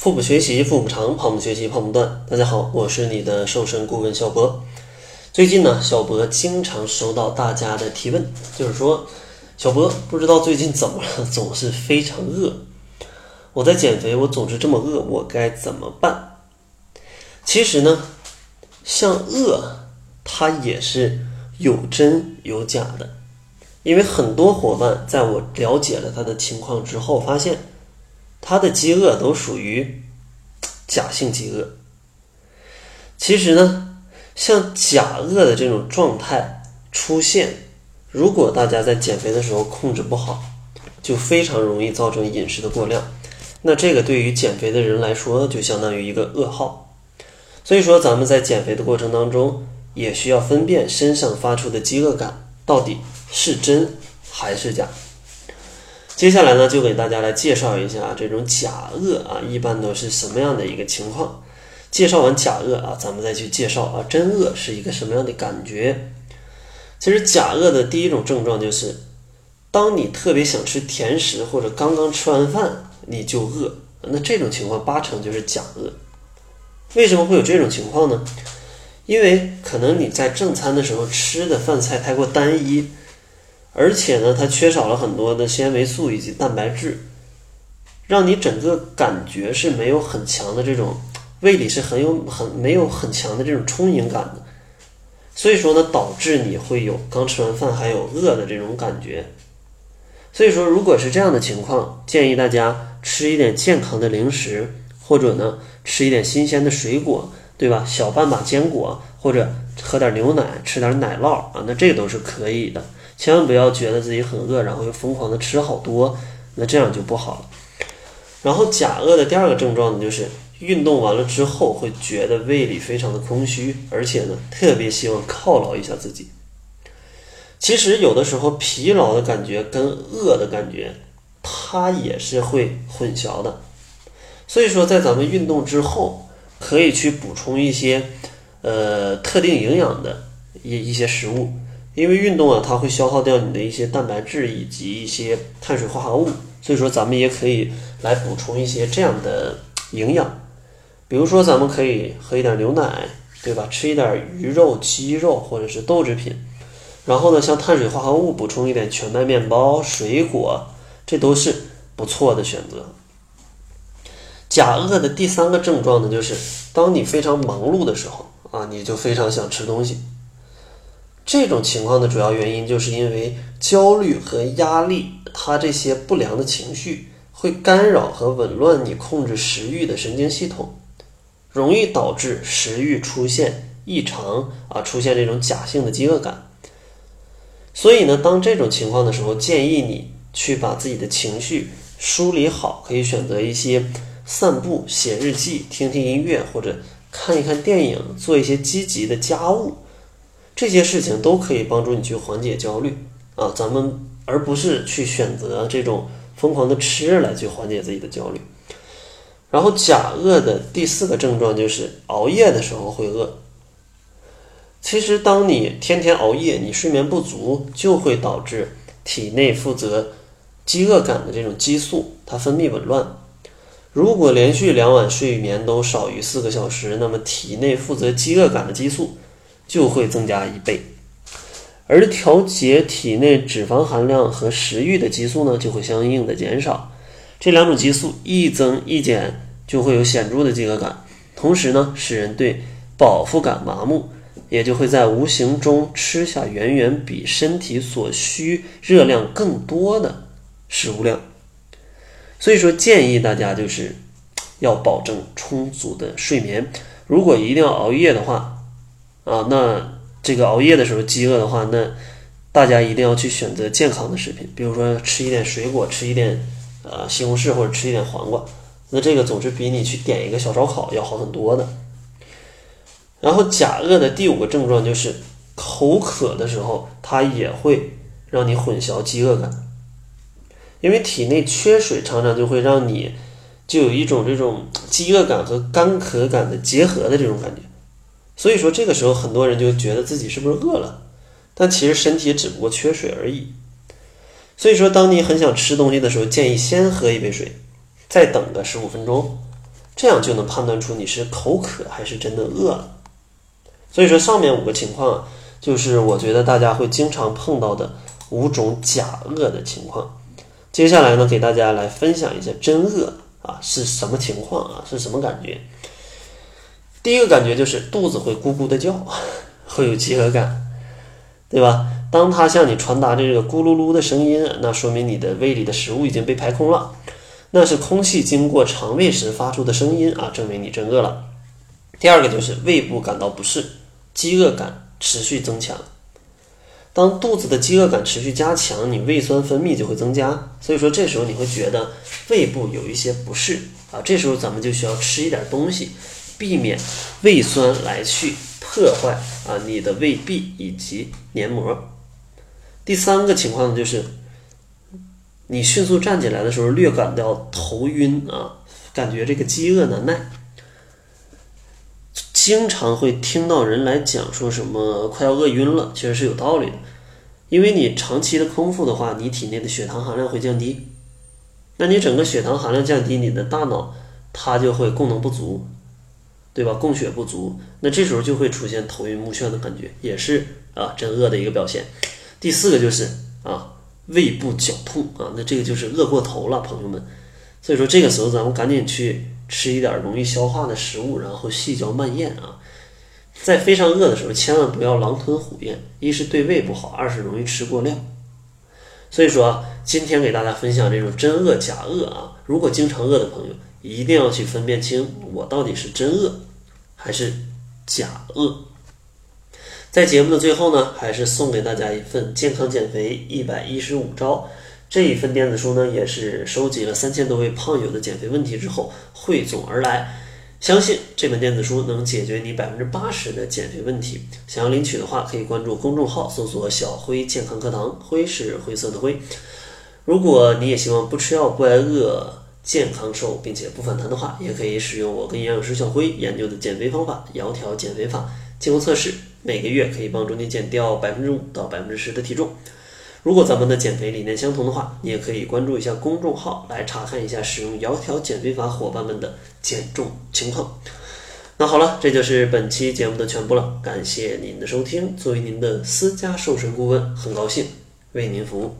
腹部学习，腹部长；胖不学习，胖不断。大家好，我是你的瘦身顾问小博。最近呢，小博经常收到大家的提问，就是说，小博不知道最近怎么了，总是非常饿。我在减肥，我总是这么饿，我该怎么办？其实呢，像饿，它也是有真有假的，因为很多伙伴在我了解了他的情况之后，发现。他的饥饿都属于假性饥饿。其实呢，像假饿的这种状态出现，如果大家在减肥的时候控制不好，就非常容易造成饮食的过量。那这个对于减肥的人来说，就相当于一个噩耗。所以说，咱们在减肥的过程当中，也需要分辨身上发出的饥饿感到底是真还是假。接下来呢，就给大家来介绍一下这种假饿啊，一般都是什么样的一个情况？介绍完假饿啊，咱们再去介绍啊真饿是一个什么样的感觉？其实假饿的第一种症状就是，当你特别想吃甜食或者刚刚吃完饭你就饿，那这种情况八成就是假饿。为什么会有这种情况呢？因为可能你在正餐的时候吃的饭菜太过单一。而且呢，它缺少了很多的纤维素以及蛋白质，让你整个感觉是没有很强的这种胃里是很有很没有很强的这种充盈感的，所以说呢，导致你会有刚吃完饭还有饿的这种感觉。所以说，如果是这样的情况，建议大家吃一点健康的零食，或者呢吃一点新鲜的水果，对吧？小半把坚果，或者喝点牛奶，吃点奶酪啊，那这都是可以的。千万不要觉得自己很饿，然后又疯狂的吃好多，那这样就不好了。然后假饿的第二个症状呢，就是运动完了之后会觉得胃里非常的空虚，而且呢特别希望犒劳一下自己。其实有的时候疲劳的感觉跟饿的感觉，它也是会混淆的。所以说，在咱们运动之后，可以去补充一些呃特定营养的一一些食物。因为运动啊，它会消耗掉你的一些蛋白质以及一些碳水化合物，所以说咱们也可以来补充一些这样的营养。比如说，咱们可以喝一点牛奶，对吧？吃一点鱼肉、鸡肉或者是豆制品。然后呢，像碳水化合物补充一点全麦面包、水果，这都是不错的选择。假饿的第三个症状呢，就是当你非常忙碌的时候啊，你就非常想吃东西。这种情况的主要原因，就是因为焦虑和压力，它这些不良的情绪会干扰和紊乱你控制食欲的神经系统，容易导致食欲出现异常啊，出现这种假性的饥饿感。所以呢，当这种情况的时候，建议你去把自己的情绪梳理好，可以选择一些散步、写日记、听听音乐或者看一看电影，做一些积极的家务。这些事情都可以帮助你去缓解焦虑啊，咱们而不是去选择这种疯狂的吃来去缓解自己的焦虑。然后假饿的第四个症状就是熬夜的时候会饿。其实当你天天熬夜，你睡眠不足，就会导致体内负责饥饿感的这种激素它分泌紊乱。如果连续两晚睡眠都少于四个小时，那么体内负责饥饿感的激素。就会增加一倍，而调节体内脂肪含量和食欲的激素呢，就会相应的减少。这两种激素一增一减，就会有显著的饥饿感，同时呢，使人对饱腹感麻木，也就会在无形中吃下远远比身体所需热量更多的食物量。所以说，建议大家就是要保证充足的睡眠。如果一定要熬夜的话，啊，那这个熬夜的时候饥饿的话，那大家一定要去选择健康的食品，比如说吃一点水果，吃一点呃西红柿或者吃一点黄瓜，那这个总是比你去点一个小烧烤要好很多的。然后假饿的第五个症状就是口渴的时候，它也会让你混淆饥饿感，因为体内缺水常常就会让你就有一种这种饥饿感和干渴感的结合的这种感觉。所以说，这个时候很多人就觉得自己是不是饿了，但其实身体只不过缺水而已。所以说，当你很想吃东西的时候，建议先喝一杯水，再等个十五分钟，这样就能判断出你是口渴还是真的饿了。所以说，上面五个情况就是我觉得大家会经常碰到的五种假饿的情况。接下来呢，给大家来分享一下真饿啊是什么情况啊，是什么感觉？第一个感觉就是肚子会咕咕的叫，会有饥饿感，对吧？当它向你传达这个咕噜噜的声音，那说明你的胃里的食物已经被排空了，那是空气经过肠胃时发出的声音啊，证明你真饿了。第二个就是胃部感到不适，饥饿感持续增强。当肚子的饥饿感持续加强，你胃酸分泌就会增加，所以说这时候你会觉得胃部有一些不适啊，这时候咱们就需要吃一点东西，避免胃酸来去破坏啊你的胃壁以及黏膜。第三个情况呢，就是你迅速站起来的时候，略感到头晕啊，感觉这个饥饿难耐。经常会听到人来讲说什么快要饿晕了，其实是有道理的，因为你长期的空腹的话，你体内的血糖含量会降低，那你整个血糖含量降低，你的大脑它就会功能不足，对吧？供血不足，那这时候就会出现头晕目眩的感觉，也是啊真饿的一个表现。第四个就是啊胃部绞痛啊，那这个就是饿过头了，朋友们。所以说这个时候咱们赶紧去。吃一点容易消化的食物，然后细嚼慢咽啊。在非常饿的时候，千万不要狼吞虎咽，一是对胃不好，二是容易吃过量。所以说，今天给大家分享这种真饿假饿啊。如果经常饿的朋友，一定要去分辨清我到底是真饿还是假饿。在节目的最后呢，还是送给大家一份健康减肥一百一十五招。这一份电子书呢，也是收集了三千多位胖友的减肥问题之后汇总而来。相信这本电子书能解决你百分之八十的减肥问题。想要领取的话，可以关注公众号，搜索“小辉健康课堂”，辉是灰色的灰。如果你也希望不吃药不挨饿、健康瘦并且不反弹的话，也可以使用我跟营养师小辉研究的减肥方法——窈窕减肥法，经过测试，每个月可以帮助你减掉百分之五到百分之十的体重。如果咱们的减肥理念相同的话，你也可以关注一下公众号来查看一下使用窈窕减肥法伙伴们的减重情况。那好了，这就是本期节目的全部了，感谢您的收听。作为您的私家瘦身顾问，很高兴为您服务。